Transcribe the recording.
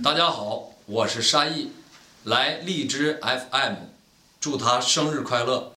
大家好我是沙溢来荔枝 fm 祝他生日快乐。